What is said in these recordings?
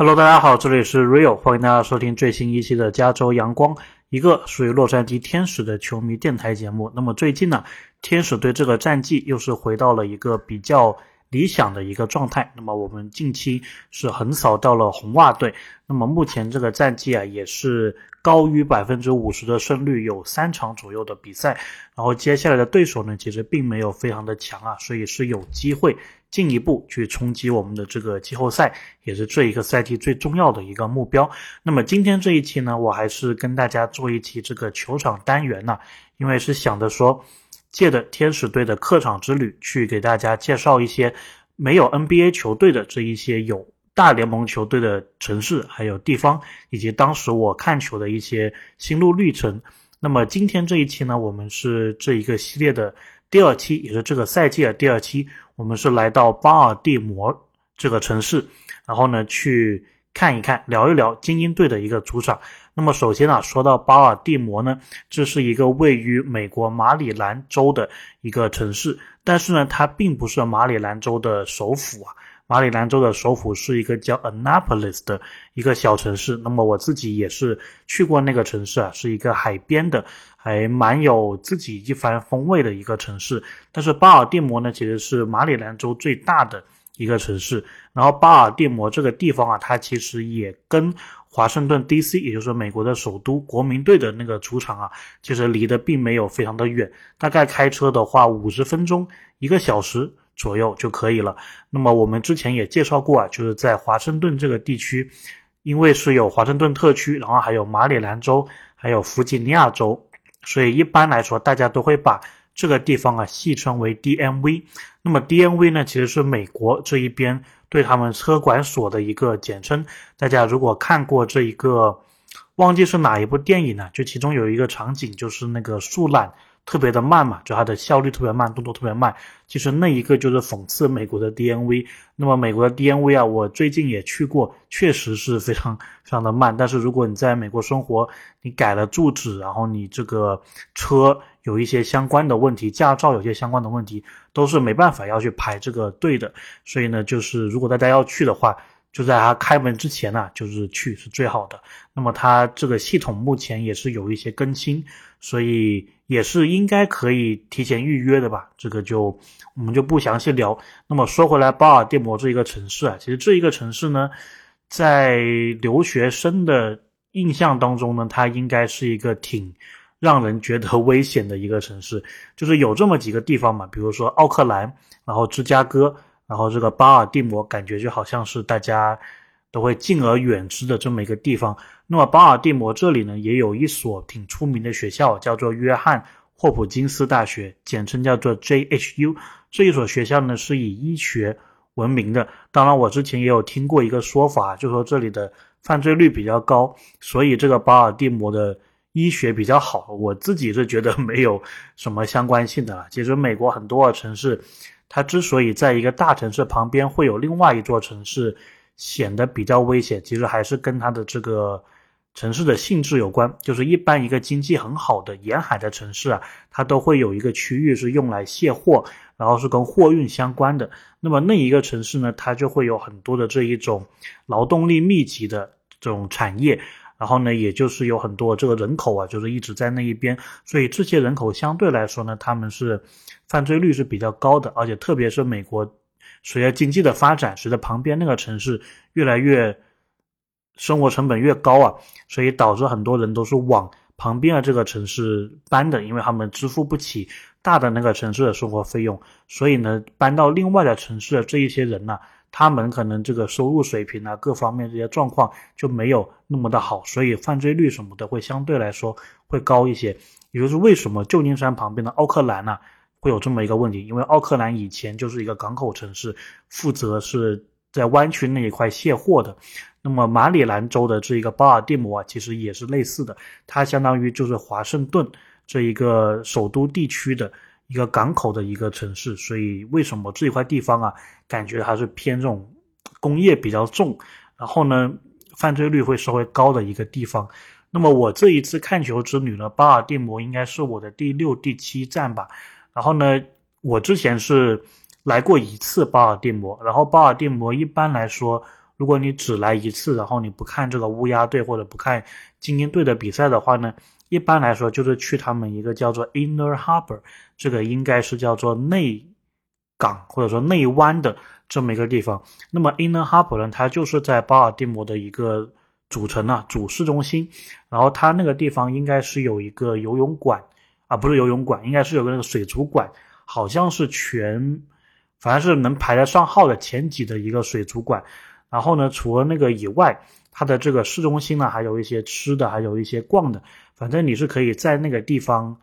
Hello，大家好，这里是 Rio，欢迎大家收听最新一期的加州阳光，一个属于洛杉矶天使的球迷电台节目。那么最近呢，天使队这个战绩又是回到了一个比较理想的一个状态。那么我们近期是横扫到了红袜队，那么目前这个战绩啊也是高于百分之五十的胜率，有三场左右的比赛。然后接下来的对手呢，其实并没有非常的强啊，所以是有机会。进一步去冲击我们的这个季后赛，也是这一个赛季最重要的一个目标。那么今天这一期呢，我还是跟大家做一期这个球场单元呢，因为是想着说，借着天使队的客场之旅，去给大家介绍一些没有 NBA 球队的这一些有大联盟球队的城市，还有地方，以及当时我看球的一些心路历程。那么今天这一期呢，我们是这一个系列的。第二期也是这个赛季的第二期，我们是来到巴尔的摩这个城市，然后呢去看一看，聊一聊精英队的一个主场。那么首先啊，说到巴尔的摩呢，这是一个位于美国马里兰州的一个城市，但是呢，它并不是马里兰州的首府啊。马里兰州的首府是一个叫 Annapolis 的一个小城市。那么我自己也是去过那个城市啊，是一个海边的，还蛮有自己一番风味的一个城市。但是巴尔的摩呢，其实是马里兰州最大的一个城市。然后巴尔的摩这个地方啊，它其实也跟华盛顿 D.C.，也就是美国的首都国民队的那个主场啊，其实离得并没有非常的远，大概开车的话五十分钟，一个小时。左右就可以了。那么我们之前也介绍过啊，就是在华盛顿这个地区，因为是有华盛顿特区，然后还有马里兰州，还有弗吉尼亚州，所以一般来说大家都会把这个地方啊戏称为 DMV。那么 DMV 呢，其实是美国这一边对他们车管所的一个简称。大家如果看过这一个，忘记是哪一部电影呢？就其中有一个场景，就是那个树懒。特别的慢嘛，就它的效率特别慢，动作特别慢。其实那一个就是讽刺美国的 DNV。那么美国的 DNV 啊，我最近也去过，确实是非常非常的慢。但是如果你在美国生活，你改了住址，然后你这个车有一些相关的问题，驾照有些相关的问题，都是没办法要去排这个队的。所以呢，就是如果大家要去的话，就在它开门之前呢，就是去是最好的。那么它这个系统目前也是有一些更新，所以。也是应该可以提前预约的吧，这个就我们就不详细聊。那么说回来，巴尔的摩这一个城市啊，其实这一个城市呢，在留学生的印象当中呢，它应该是一个挺让人觉得危险的一个城市。就是有这么几个地方嘛，比如说奥克兰，然后芝加哥，然后这个巴尔的摩，感觉就好像是大家。都会敬而远之的这么一个地方。那么巴尔的摩这里呢，也有一所挺出名的学校，叫做约翰霍普金斯大学，简称叫做 JHU。这一所学校呢，是以医学闻名的。当然，我之前也有听过一个说法，就说这里的犯罪率比较高，所以这个巴尔的摩的医学比较好。我自己是觉得没有什么相关性的。其实美国很多城市，它之所以在一个大城市旁边会有另外一座城市。显得比较危险，其实还是跟它的这个城市的性质有关。就是一般一个经济很好的沿海的城市啊，它都会有一个区域是用来卸货，然后是跟货运相关的。那么那一个城市呢，它就会有很多的这一种劳动力密集的这种产业，然后呢，也就是有很多这个人口啊，就是一直在那一边，所以这些人口相对来说呢，他们是犯罪率是比较高的，而且特别是美国。随着经济的发展，随着旁边那个城市越来越生活成本越高啊，所以导致很多人都是往旁边的这个城市搬的，因为他们支付不起大的那个城市的生活费用，所以呢，搬到另外的城市的这一些人呢，他们可能这个收入水平啊，各方面这些状况就没有那么的好，所以犯罪率什么的会相对来说会高一些。也就是为什么旧金山旁边的奥克兰呢？会有这么一个问题，因为奥克兰以前就是一个港口城市，负责是在湾区那一块卸货的。那么马里兰州的这一个巴尔的摩啊，其实也是类似的，它相当于就是华盛顿这一个首都地区的一个港口的一个城市。所以为什么这一块地方啊，感觉还是偏这种工业比较重，然后呢，犯罪率会稍微高的一个地方。那么我这一次看球之旅呢，巴尔的摩应该是我的第六、第七站吧。然后呢，我之前是来过一次巴尔的摩，然后巴尔的摩一般来说如果你只来一次，然后你不看这个乌鸦队或者不看精英队的比赛的话呢，一般来说就是去他们一个叫做 Inner Harbor，这个应该是叫做内港或者说内湾的这么一个地方。那么 Inner Harbor 呢，它就是在巴尔的摩的一个主城啊，主市中心。然后它那个地方应该是有一个游泳馆啊，不是游泳馆，应该是有个那个水族馆，好像是全，反正是能排得上号的前几的一个水族馆。然后呢，除了那个以外，它的这个市中心呢，还有一些吃的，还有一些逛的。反正你是可以在那个地方，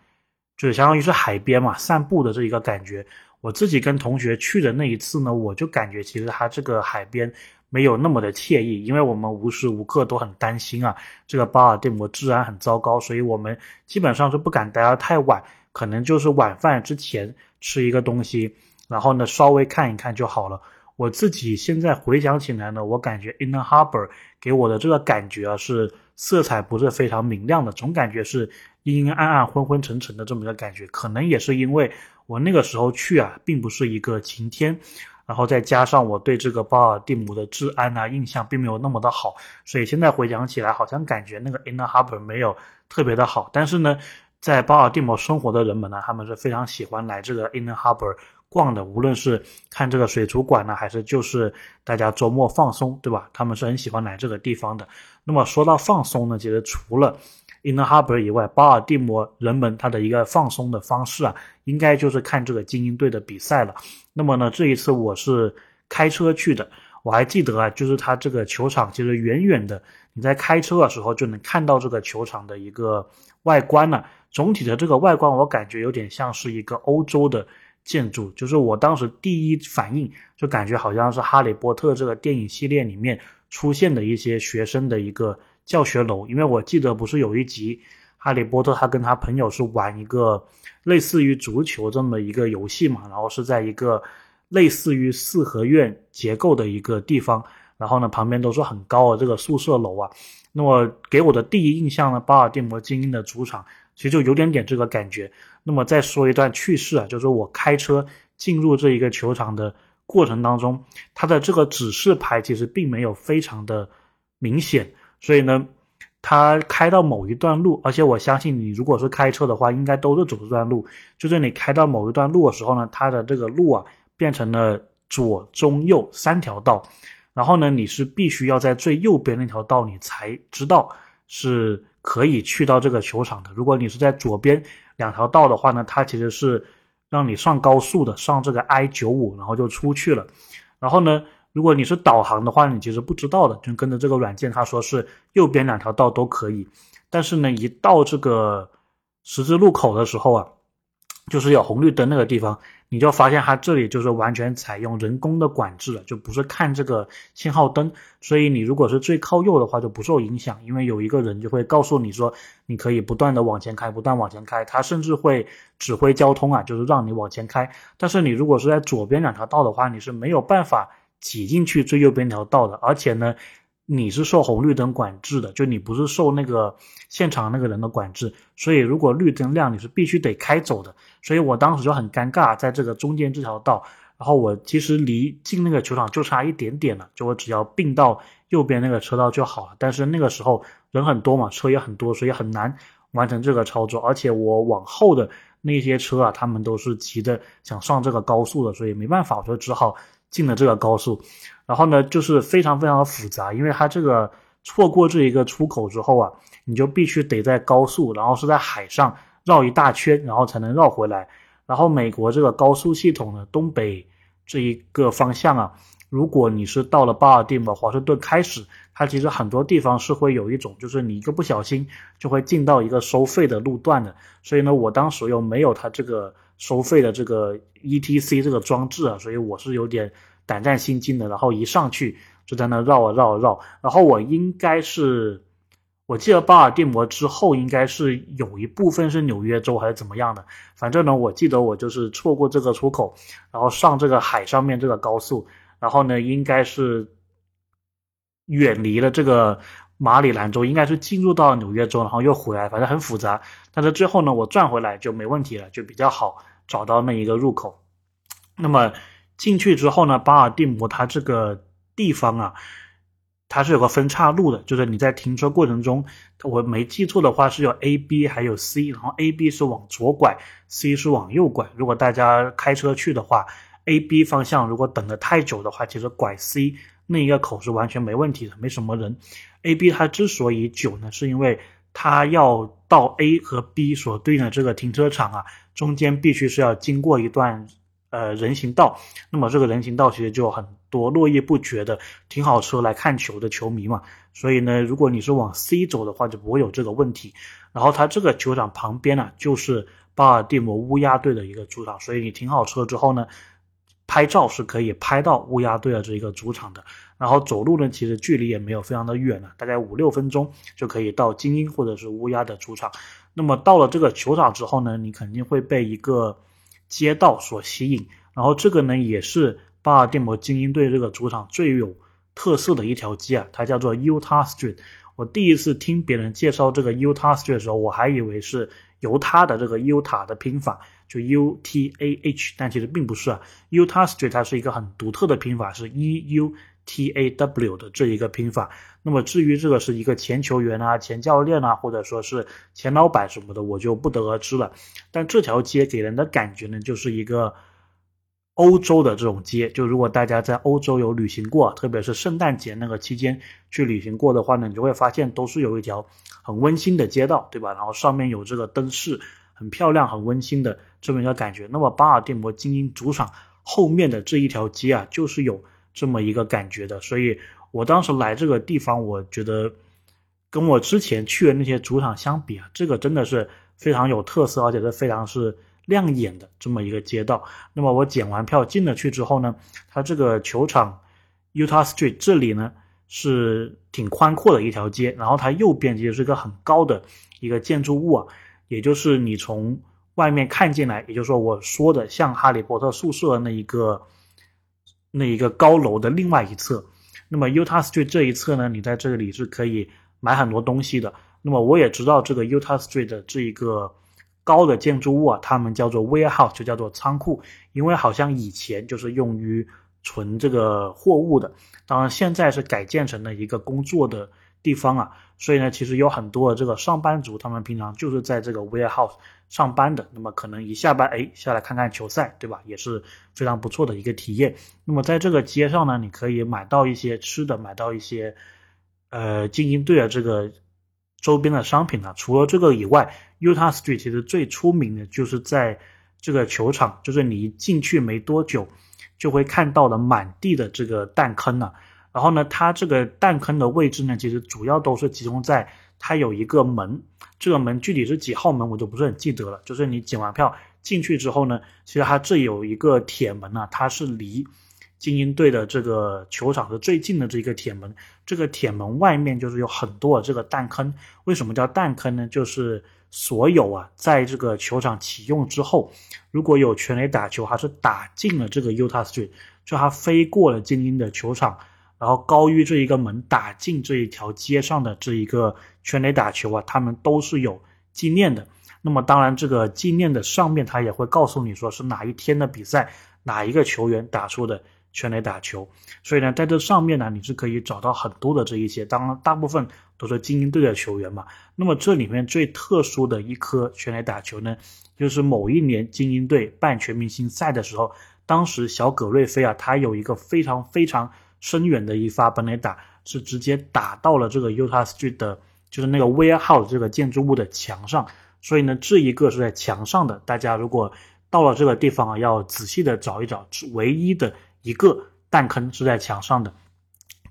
就是相当于是海边嘛，散步的这一个感觉。我自己跟同学去的那一次呢，我就感觉其实它这个海边没有那么的惬意，因为我们无时无刻都很担心啊，这个巴尔的摩治安很糟糕，所以我们基本上是不敢待得太晚，可能就是晚饭之前吃一个东西，然后呢稍微看一看就好了。我自己现在回想起来呢，我感觉 Inner Harbor 给我的这个感觉啊，是色彩不是非常明亮的，总感觉是阴阴暗暗、昏昏沉沉的这么一个感觉。可能也是因为我那个时候去啊，并不是一个晴天，然后再加上我对这个巴尔的摩的治安啊印象并没有那么的好，所以现在回想起来，好像感觉那个 Inner Harbor 没有特别的好。但是呢，在巴尔的摩生活的人们呢，他们是非常喜欢来这个 Inner Harbor。逛的，无论是看这个水族馆呢，还是就是大家周末放松，对吧？他们是很喜欢来这个地方的。那么说到放松呢，其实除了 Inner Harbor 以外，巴尔的摩人们他的一个放松的方式啊，应该就是看这个精英队的比赛了。那么呢，这一次我是开车去的，我还记得啊，就是他这个球场其实远远的，你在开车的时候就能看到这个球场的一个外观了。总体的这个外观，我感觉有点像是一个欧洲的。建筑就是我当时第一反应，就感觉好像是《哈利波特》这个电影系列里面出现的一些学生的一个教学楼，因为我记得不是有一集，哈利波特他跟他朋友是玩一个类似于足球这么一个游戏嘛，然后是在一个类似于四合院结构的一个地方，然后呢旁边都是很高的这个宿舍楼啊，那么给我的第一印象呢，巴尔的摩精英的主场。其实就有点点这个感觉。那么再说一段趣事啊，就是我开车进入这一个球场的过程当中，它的这个指示牌其实并没有非常的明显，所以呢，它开到某一段路，而且我相信你如果是开车的话，应该都是走这段路。就是你开到某一段路的时候呢，它的这个路啊变成了左中右三条道，然后呢，你是必须要在最右边那条道，你才知道是。可以去到这个球场的。如果你是在左边两条道的话呢，它其实是让你上高速的，上这个 I 九五，然后就出去了。然后呢，如果你是导航的话，你其实不知道的，就跟着这个软件，它说是右边两条道都可以。但是呢，一到这个十字路口的时候啊。就是有红绿灯那个地方，你就发现它这里就是完全采用人工的管制了，就不是看这个信号灯。所以你如果是最靠右的话，就不受影响，因为有一个人就会告诉你说，你可以不断的往前开，不断往前开，他甚至会指挥交通啊，就是让你往前开。但是你如果是在左边两条道的话，你是没有办法挤进去最右边条道的，而且呢。你是受红绿灯管制的，就你不是受那个现场那个人的管制，所以如果绿灯亮，你是必须得开走的。所以我当时就很尴尬，在这个中间这条道，然后我其实离进那个球场就差一点点了，就我只要并到右边那个车道就好了。但是那个时候人很多嘛，车也很多，所以很难完成这个操作。而且我往后的那些车啊，他们都是急着想上这个高速的，所以没办法，我就只好进了这个高速。然后呢，就是非常非常的复杂，因为它这个错过这一个出口之后啊，你就必须得在高速，然后是在海上绕一大圈，然后才能绕回来。然后美国这个高速系统呢，东北这一个方向啊，如果你是到了巴尔的摩、华盛顿开始，它其实很多地方是会有一种，就是你一个不小心就会进到一个收费的路段的。所以呢，我当时又没有它这个收费的这个 ETC 这个装置啊，所以我是有点。胆战心惊的，然后一上去就在那绕啊绕啊绕，然后我应该是，我记得巴尔的摩之后应该是有一部分是纽约州还是怎么样的，反正呢，我记得我就是错过这个出口，然后上这个海上面这个高速，然后呢，应该是远离了这个马里兰州，应该是进入到纽约州，然后又回来，反正很复杂，但是最后呢，我转回来就没问题了，就比较好找到那一个入口，那么。进去之后呢，巴尔的摩它这个地方啊，它是有个分岔路的，就是你在停车过程中，我没记错的话是有 A、B 还有 C，然后 A、B 是往左拐，C 是往右拐。如果大家开车去的话，A、B 方向如果等的太久的话，其实拐 C 那一个口是完全没问题的，没什么人。A、B 它之所以久呢，是因为它要到 A 和 B 所对应的这个停车场啊，中间必须是要经过一段。呃，人行道，那么这个人行道其实就很多络绎不绝的停好车来看球的球迷嘛，所以呢，如果你是往 C 走的话，就不会有这个问题。然后它这个球场旁边呢，就是巴尔的摩乌鸦队的一个主场，所以你停好车之后呢，拍照是可以拍到乌鸦队的这一个主场的。然后走路呢，其实距离也没有非常的远了，大概五六分钟就可以到精英或者是乌鸦的主场。那么到了这个球场之后呢，你肯定会被一个。街道所吸引，然后这个呢也是巴尔的摩精英队这个主场最有特色的一条街啊，它叫做 Utah Street。我第一次听别人介绍这个 Utah Street 的时候，我还以为是犹他的这个 Utah 的拼法，就 U T A H，但其实并不是啊。Utah Street 它是一个很独特的拼法，是 E U T A W 的这一个拼法。那么至于这个是一个前球员啊、前教练啊，或者说是前老板什么的，我就不得而知了。但这条街给人的感觉呢，就是一个欧洲的这种街。就如果大家在欧洲有旅行过，特别是圣诞节那个期间去旅行过的话呢，你就会发现都是有一条很温馨的街道，对吧？然后上面有这个灯饰，很漂亮、很温馨的这么一个感觉。那么巴尔的摩精英主场后面的这一条街啊，就是有这么一个感觉的，所以。我当时来这个地方，我觉得跟我之前去的那些主场相比啊，这个真的是非常有特色，而且是非常是亮眼的这么一个街道。那么我检完票进了去之后呢，它这个球场 Utah Street 这里呢是挺宽阔的一条街，然后它右边其实是个很高的一个建筑物啊，也就是你从外面看进来，也就是说我说的像哈利波特宿舍那一个那一个高楼的另外一侧。那么 Utah Street 这一侧呢，你在这里是可以买很多东西的。那么我也知道这个 Utah Street 的这一个高的建筑物啊，他们叫做 warehouse，就叫做仓库，因为好像以前就是用于存这个货物的，当然现在是改建成了一个工作的。地方啊，所以呢，其实有很多的这个上班族，他们平常就是在这个 warehouse 上班的。那么可能一下班，哎，下来看看球赛，对吧？也是非常不错的一个体验。那么在这个街上呢，你可以买到一些吃的，买到一些呃精英队的这个周边的商品啊。除了这个以外，Utah Street 其实最出名的就是在这个球场，就是你一进去没多久，就会看到了满地的这个弹坑啊。然后呢，它这个弹坑的位置呢，其实主要都是集中在它有一个门，这个门具体是几号门我就不是很记得了。就是你检完票进去之后呢，其实它这有一个铁门呢，它是离精英队的这个球场是最近的这一个铁门。这个铁门外面就是有很多这个弹坑。为什么叫弹坑呢？就是所有啊，在这个球场启用之后，如果有全垒打球还是打进了这个 Utah Street，就它飞过了精英的球场。然后高于这一个门打进这一条街上的这一个全垒打球啊，他们都是有纪念的。那么当然，这个纪念的上面他也会告诉你说是哪一天的比赛，哪一个球员打出的全垒打球。所以呢，在这上面呢，你是可以找到很多的这一些，当然大部分都是精英队的球员嘛。那么这里面最特殊的一颗全垒打球呢，就是某一年精英队办全明星赛的时候，当时小葛瑞菲啊，他有一个非常非常。深远的一发本垒打是直接打到了这个 Utah Street 的，就是那个 warehouse 这个建筑物的墙上。所以呢，这一个是在墙上的。大家如果到了这个地方啊，要仔细的找一找，唯一的一个弹坑是在墙上的。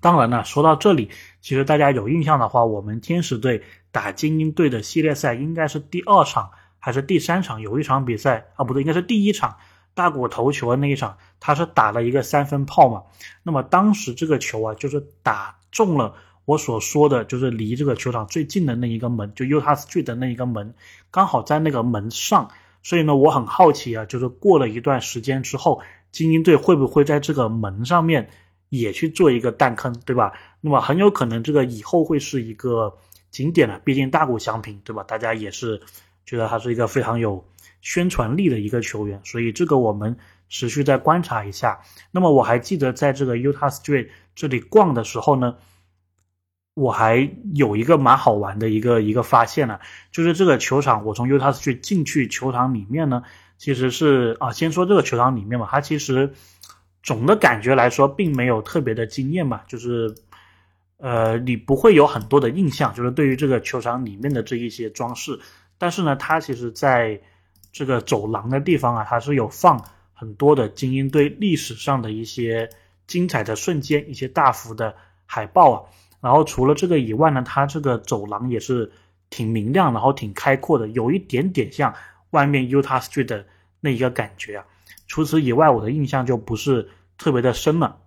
当然呢，说到这里，其实大家有印象的话，我们天使队打精英队的系列赛应该是第二场还是第三场？有一场比赛啊，不对，应该是第一场。大谷投球的那一场，他是打了一个三分炮嘛？那么当时这个球啊，就是打中了我所说的，就是离这个球场最近的那一个门，就 Utah Street 的那一个门，刚好在那个门上。所以呢，我很好奇啊，就是过了一段时间之后，精英队会不会在这个门上面也去做一个弹坑，对吧？那么很有可能这个以后会是一个景点了，毕竟大谷翔平，对吧？大家也是觉得他是一个非常有。宣传力的一个球员，所以这个我们持续在观察一下。那么我还记得在这个 Utah Street 这里逛的时候呢，我还有一个蛮好玩的一个一个发现呢，就是这个球场，我从 Utah Street 进去球场里面呢，其实是啊，先说这个球场里面嘛，它其实总的感觉来说并没有特别的惊艳嘛，就是呃，你不会有很多的印象，就是对于这个球场里面的这一些装饰，但是呢，它其实在这个走廊的地方啊，它是有放很多的精英队历史上的一些精彩的瞬间，一些大幅的海报啊。然后除了这个以外呢，它这个走廊也是挺明亮，然后挺开阔的，有一点点像外面 Utah Street 的那一个感觉啊。除此以外，我的印象就不是特别的深了。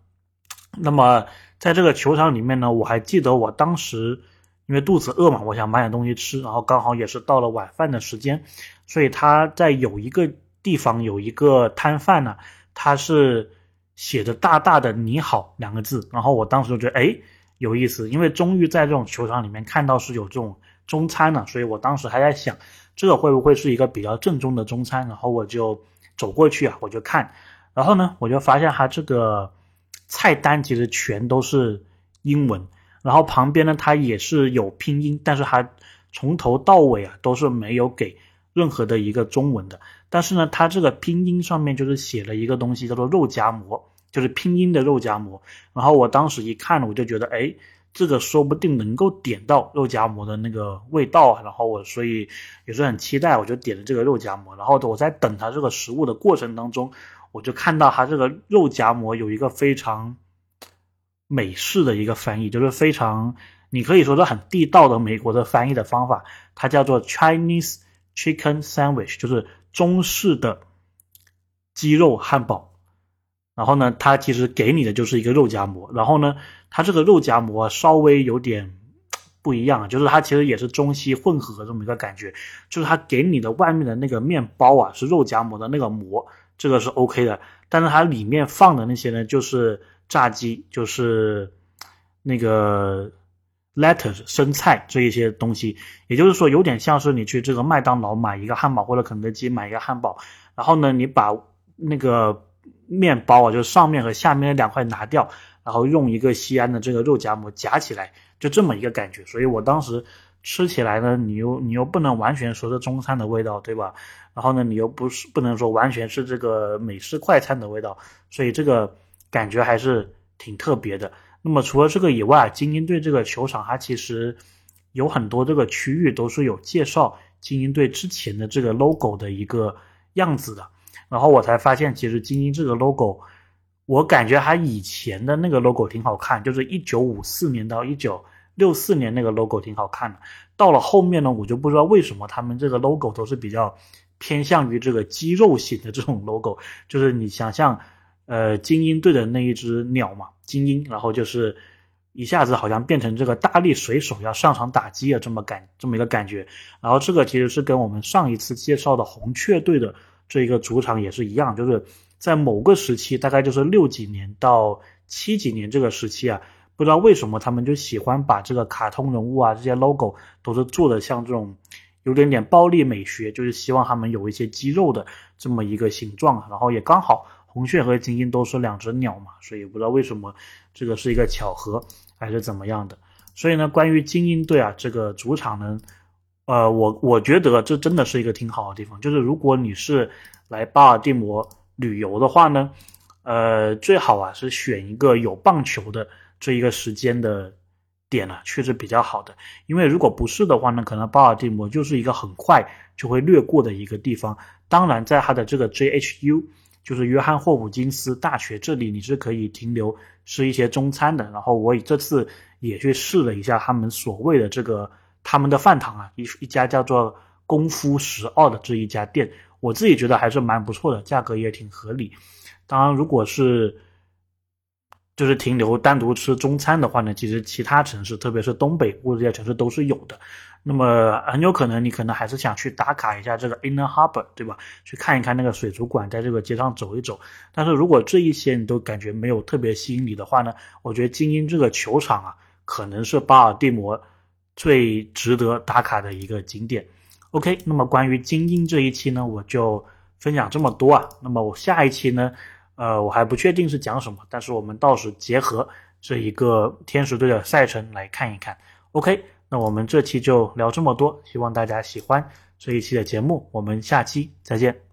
那么在这个球场里面呢，我还记得我当时因为肚子饿嘛，我想买点东西吃，然后刚好也是到了晚饭的时间，所以他在有一个地方有一个摊贩呢，他是写着大大的“你好”两个字，然后我当时就觉得，哎。有意思，因为终于在这种球场里面看到是有这种中餐了，所以我当时还在想，这个会不会是一个比较正宗的中餐？然后我就走过去啊，我就看，然后呢，我就发现它这个菜单其实全都是英文，然后旁边呢它也是有拼音，但是它从头到尾啊都是没有给任何的一个中文的，但是呢，它这个拼音上面就是写了一个东西叫做肉夹馍。就是拼音的肉夹馍，然后我当时一看，我就觉得，哎，这个说不定能够点到肉夹馍的那个味道，然后我所以也是很期待，我就点了这个肉夹馍，然后我在等它这个食物的过程当中，我就看到它这个肉夹馍有一个非常美式的一个翻译，就是非常你可以说是很地道的美国的翻译的方法，它叫做 Chinese Chicken Sandwich，就是中式的鸡肉汉堡。然后呢，它其实给你的就是一个肉夹馍。然后呢，它这个肉夹馍稍微有点不一样，就是它其实也是中西混合这么一个感觉。就是它给你的外面的那个面包啊，是肉夹馍的那个馍，这个是 OK 的。但是它里面放的那些呢，就是炸鸡，就是那个 lettuce 生菜这一些东西。也就是说，有点像是你去这个麦当劳买一个汉堡，或者肯德基买一个汉堡，然后呢，你把那个。面包啊，就是上面和下面的两块拿掉，然后用一个西安的这个肉夹馍夹起来，就这么一个感觉。所以我当时吃起来呢，你又你又不能完全说是中餐的味道，对吧？然后呢，你又不是不能说完全是这个美式快餐的味道，所以这个感觉还是挺特别的。那么除了这个以外，精英队这个球场它其实有很多这个区域都是有介绍精英队之前的这个 logo 的一个样子的。然后我才发现，其实精英这个 logo，我感觉它以前的那个 logo 挺好看，就是一九五四年到一九六四年那个 logo 挺好看的。到了后面呢，我就不知道为什么他们这个 logo 都是比较偏向于这个肌肉型的这种 logo，就是你想象，呃，精英队的那一只鸟嘛，精英，然后就是一下子好像变成这个大力水手要上场打击啊，这么感这么一个感觉。然后这个其实是跟我们上一次介绍的红雀队的。这一个主场也是一样，就是在某个时期，大概就是六几年到七几年这个时期啊，不知道为什么他们就喜欢把这个卡通人物啊这些 logo 都是做的像这种有点点暴力美学，就是希望他们有一些肌肉的这么一个形状。然后也刚好红雀和精英都是两只鸟嘛，所以不知道为什么这个是一个巧合还是怎么样的。所以呢，关于精英队啊这个主场呢。呃，我我觉得这真的是一个挺好的地方。就是如果你是来巴尔的摩旅游的话呢，呃，最好啊是选一个有棒球的这一个时间的点呢，确实比较好的。因为如果不是的话呢，可能巴尔的摩就是一个很快就会略过的一个地方。当然，在它的这个 JHU，就是约翰霍普金斯大学这里，你是可以停留吃一些中餐的。然后我这次也去试了一下他们所谓的这个。他们的饭堂啊，一一家叫做功夫十二的这一家店，我自己觉得还是蛮不错的，价格也挺合理。当然，如果是就是停留单独吃中餐的话呢，其实其他城市，特别是东北部这些城市都是有的。那么很有可能你可能还是想去打卡一下这个 Inner Harbor，对吧？去看一看那个水族馆，在这个街上走一走。但是如果这一些你都感觉没有特别吸引你的话呢，我觉得精英这个球场啊，可能是巴尔的摩。最值得打卡的一个景点，OK。那么关于精英这一期呢，我就分享这么多啊。那么我下一期呢，呃，我还不确定是讲什么，但是我们到时结合这一个天使队的赛程来看一看。OK，那我们这期就聊这么多，希望大家喜欢这一期的节目，我们下期再见。